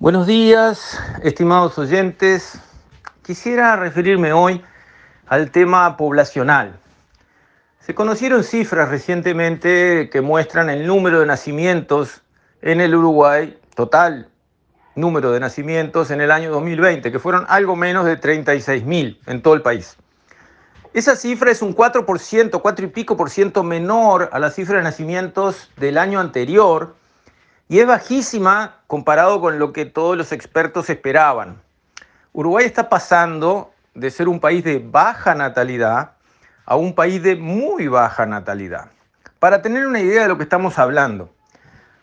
Buenos días, estimados oyentes. Quisiera referirme hoy al tema poblacional. Se conocieron cifras recientemente que muestran el número de nacimientos en el Uruguay, total número de nacimientos en el año 2020, que fueron algo menos de 36.000 en todo el país. Esa cifra es un 4%, 4 y pico por ciento menor a la cifra de nacimientos del año anterior y es bajísima comparado con lo que todos los expertos esperaban. Uruguay está pasando de ser un país de baja natalidad a un país de muy baja natalidad. Para tener una idea de lo que estamos hablando,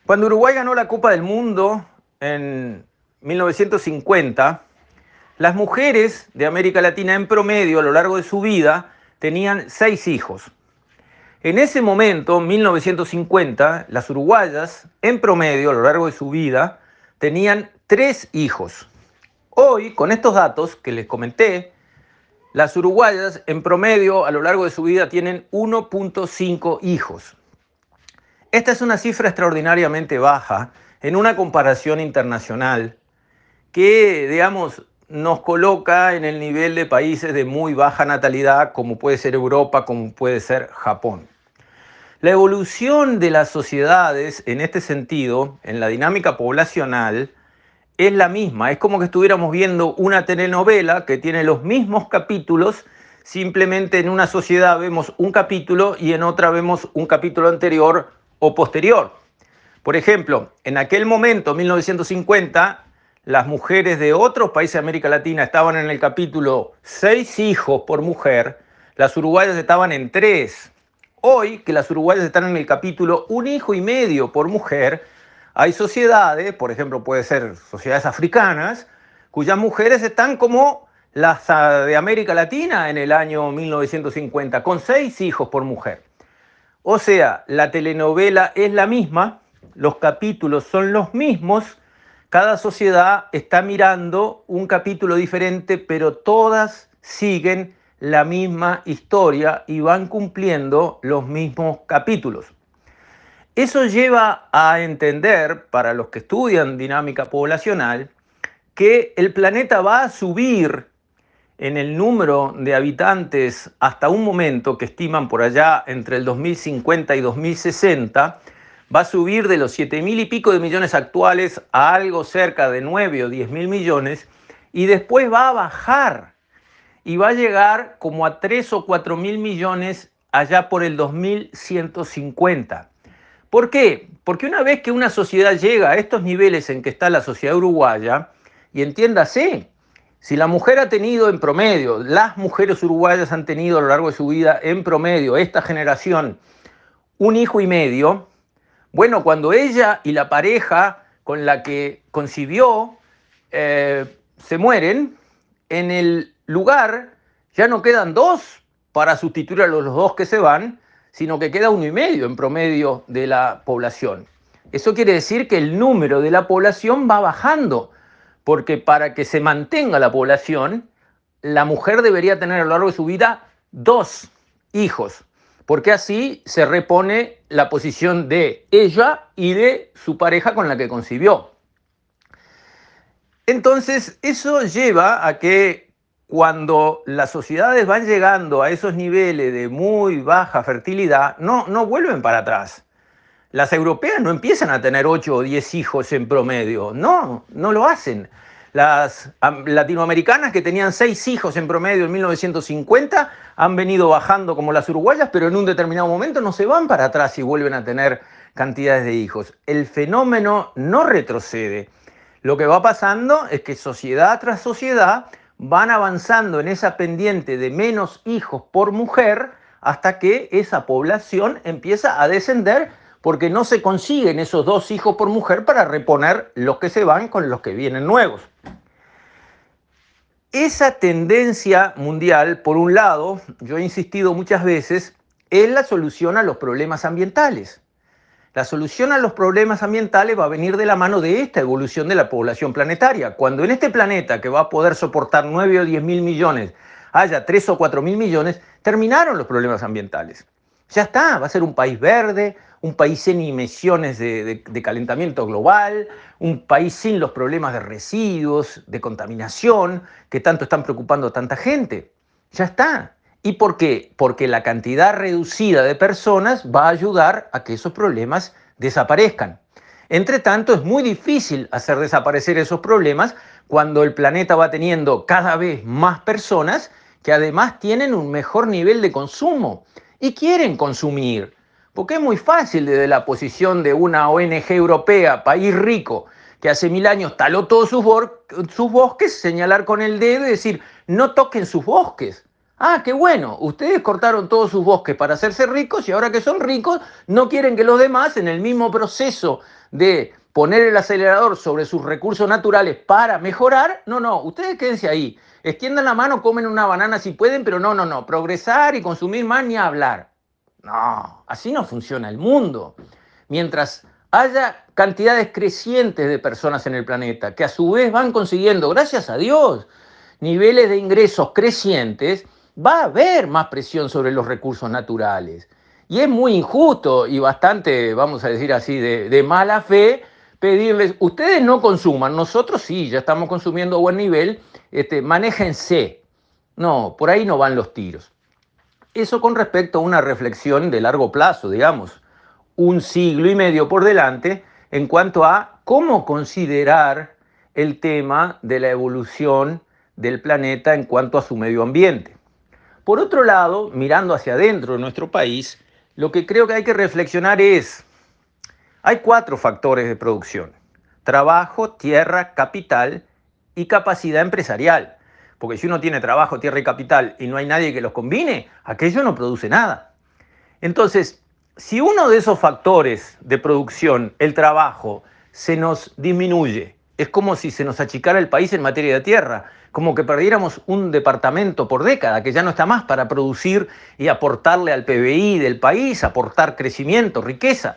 cuando Uruguay ganó la Copa del Mundo en 1950, las mujeres de América Latina en promedio a lo largo de su vida tenían seis hijos. En ese momento, 1950, las uruguayas, en promedio, a lo largo de su vida, tenían tres hijos. Hoy, con estos datos que les comenté, las uruguayas, en promedio, a lo largo de su vida, tienen 1.5 hijos. Esta es una cifra extraordinariamente baja en una comparación internacional que, digamos, nos coloca en el nivel de países de muy baja natalidad, como puede ser Europa, como puede ser Japón. La evolución de las sociedades en este sentido, en la dinámica poblacional, es la misma. Es como que estuviéramos viendo una telenovela que tiene los mismos capítulos, simplemente en una sociedad vemos un capítulo y en otra vemos un capítulo anterior o posterior. Por ejemplo, en aquel momento, 1950, las mujeres de otros países de América Latina estaban en el capítulo seis hijos por mujer, las uruguayas estaban en tres. Hoy, que las uruguayas están en el capítulo un hijo y medio por mujer, hay sociedades, por ejemplo, puede ser sociedades africanas, cuyas mujeres están como las ah, de América Latina en el año 1950, con seis hijos por mujer. O sea, la telenovela es la misma, los capítulos son los mismos, cada sociedad está mirando un capítulo diferente, pero todas siguen la misma historia y van cumpliendo los mismos capítulos. Eso lleva a entender, para los que estudian dinámica poblacional, que el planeta va a subir en el número de habitantes hasta un momento que estiman por allá entre el 2050 y 2060, va a subir de los 7 mil y pico de millones actuales a algo cerca de 9 o 10 mil millones y después va a bajar y va a llegar como a 3 o 4 mil millones allá por el 2150. ¿Por qué? Porque una vez que una sociedad llega a estos niveles en que está la sociedad uruguaya, y entiéndase, si la mujer ha tenido en promedio, las mujeres uruguayas han tenido a lo largo de su vida en promedio, esta generación, un hijo y medio, bueno, cuando ella y la pareja con la que concibió eh, se mueren, en el lugar ya no quedan dos para sustituir a los dos que se van, sino que queda uno y medio en promedio de la población. Eso quiere decir que el número de la población va bajando, porque para que se mantenga la población, la mujer debería tener a lo largo de su vida dos hijos porque así se repone la posición de ella y de su pareja con la que concibió. Entonces, eso lleva a que cuando las sociedades van llegando a esos niveles de muy baja fertilidad, no, no vuelven para atrás. Las europeas no empiezan a tener 8 o 10 hijos en promedio, no, no lo hacen. Las latinoamericanas que tenían seis hijos en promedio en 1950 han venido bajando como las uruguayas, pero en un determinado momento no se van para atrás y vuelven a tener cantidades de hijos. El fenómeno no retrocede. Lo que va pasando es que sociedad tras sociedad van avanzando en esa pendiente de menos hijos por mujer hasta que esa población empieza a descender porque no se consiguen esos dos hijos por mujer para reponer los que se van con los que vienen nuevos. Esa tendencia mundial, por un lado, yo he insistido muchas veces, es la solución a los problemas ambientales. La solución a los problemas ambientales va a venir de la mano de esta evolución de la población planetaria. Cuando en este planeta, que va a poder soportar 9 o 10 mil millones, haya 3 o 4 mil millones, terminaron los problemas ambientales. Ya está, va a ser un país verde, un país sin emisiones de, calentamiento global, un país sin los problemas de residuos, de contaminación, que tanto están preocupando a tanta gente. Ya está. ¿Y por qué? Porque la cantidad reducida de personas va a ayudar a que esos problemas desaparezcan. Entre tanto, es muy difícil hacer desaparecer esos problemas cuando el planeta va teniendo cada vez más personas que además tienen un mejor nivel de consumo y quieren consumir. Porque es muy fácil desde la posición de una ONG europea, país rico, que hace mil años taló todos sus, bosques, señalar con el dedo y decir, no toquen sus bosques. Ah, qué bueno, ustedes cortaron todos sus bosques para hacerse ricos y ahora que son ricos no quieren que los demás en el mismo proceso de poner el acelerador sobre sus recursos naturales para mejorar, no, no, ustedes quédense ahí, extiendan la mano, comen una banana si pueden, pero no, no, no, progresar y consumir más ni hablar. No, así no funciona el mundo. Mientras haya cantidades crecientes de personas en el planeta que a su vez van consiguiendo, gracias a Dios, niveles de ingresos crecientes, va a haber más presión sobre los recursos naturales. Y es muy injusto y bastante, vamos a decir así, de, mala fe pedirles, ustedes no consuman, nosotros sí, ya estamos consumiendo a buen nivel, este, manéjense. No, por ahí no van los tiros. Eso con respecto a una reflexión de largo plazo, digamos, un siglo y medio por delante, en cuanto a cómo considerar el tema de la evolución del planeta en cuanto a su medio ambiente. Por otro lado, mirando hacia adentro de nuestro país, lo que creo que hay que reflexionar es, hay cuatro factores de producción, trabajo, tierra, capital y capacidad empresarial. Porque si uno tiene trabajo, tierra y capital y no hay nadie que los combine, aquello no produce nada. Entonces, si uno de esos factores de producción, el trabajo, se nos disminuye, es como si se nos achicara el país en materia de tierra como que perdiéramos un departamento por década, que ya no está más para producir y aportarle al PBI del país, aportar crecimiento, riqueza.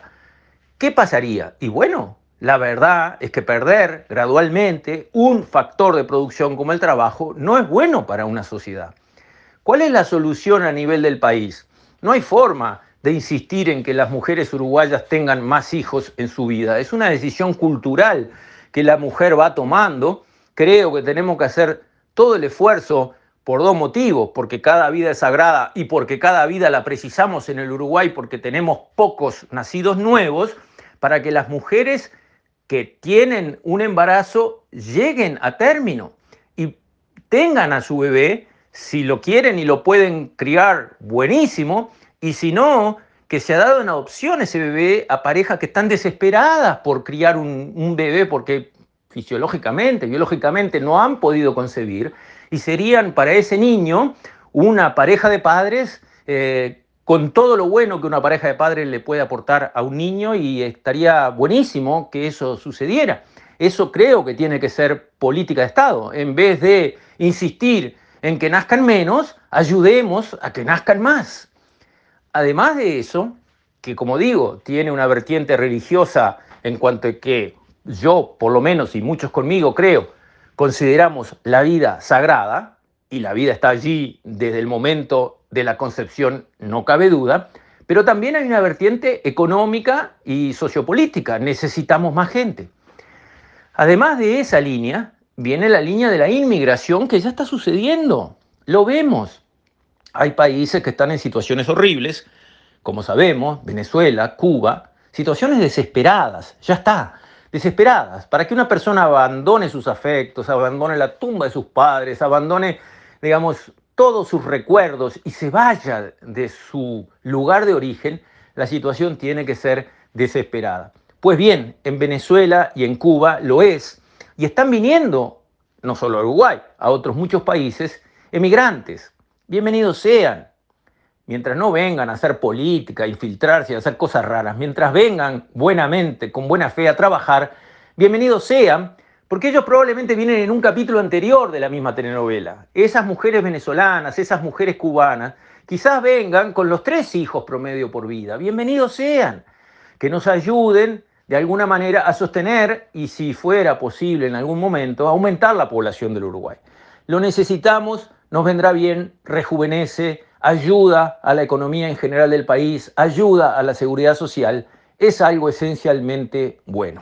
¿Qué pasaría? Y bueno, la verdad es que perder gradualmente un factor de producción como el trabajo no es bueno para una sociedad. ¿Cuál es la solución a nivel del país? No hay forma de insistir en que las mujeres uruguayas tengan más hijos en su vida. Es una decisión cultural que la mujer va tomando. Creo que tenemos que hacer todo el esfuerzo por dos motivos, porque cada vida es sagrada y porque cada vida la precisamos en el Uruguay porque tenemos pocos nacidos nuevos, para que las mujeres que tienen un embarazo lleguen a término y tengan a su bebé, si lo quieren y lo pueden criar, buenísimo, y si no, que se ha dado en adopción ese bebé a parejas que están desesperadas por criar un, bebé porque fisiológicamente, biológicamente no han podido concebir. Y serían para ese niño una pareja de padres eh, con todo lo bueno que una pareja de padres le puede aportar a un niño y estaría buenísimo que eso sucediera. Eso creo que tiene que ser política de Estado. En vez de insistir en que nazcan menos, ayudemos a que nazcan más. Además de eso, que como digo, tiene una vertiente religiosa en cuanto a que yo por lo menos y muchos conmigo creo, consideramos la vida sagrada, y la vida está allí desde el momento de la concepción, no cabe duda, pero también hay una vertiente económica y sociopolítica, necesitamos más gente. Además de esa línea, viene la línea de la inmigración que ya está sucediendo, lo vemos. Hay países que están en situaciones horribles, como sabemos, Venezuela, Cuba, situaciones desesperadas, ya está desesperadas, para que una persona abandone sus afectos, abandone la tumba de sus padres, abandone, digamos, todos sus recuerdos y se vaya de su lugar de origen, la situación tiene que ser desesperada. Pues bien, en Venezuela y en Cuba lo es, y están viniendo, no solo a Uruguay, a otros muchos países, emigrantes. Bienvenidos sean, mientras no vengan a hacer política, a infiltrarse, a hacer cosas raras, mientras vengan buenamente, con buena fe a trabajar, bienvenidos sean, porque ellos probablemente vienen en un capítulo anterior de la misma telenovela. Esas mujeres venezolanas, esas mujeres cubanas, quizás vengan con los tres hijos promedio por vida. Bienvenidos sean, que nos ayuden de alguna manera a sostener y si fuera posible en algún momento, aumentar la población del Uruguay. Lo necesitamos, nos vendrá bien, rejuvenece, ayuda a la economía en general del país, ayuda a la seguridad social, es algo esencialmente bueno.